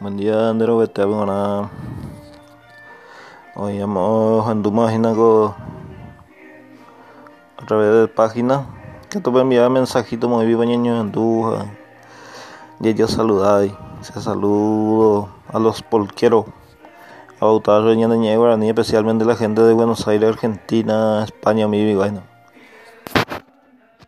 Buen día, Andero Bete, ahora hoy hemos página a través de página que tú puedes enviar mensajito muy vivo ñeño anduja y yo saludáis se saludo a los polqueros a Bautazo y Guaraní especialmente la gente de Buenos Aires Argentina España mi bueno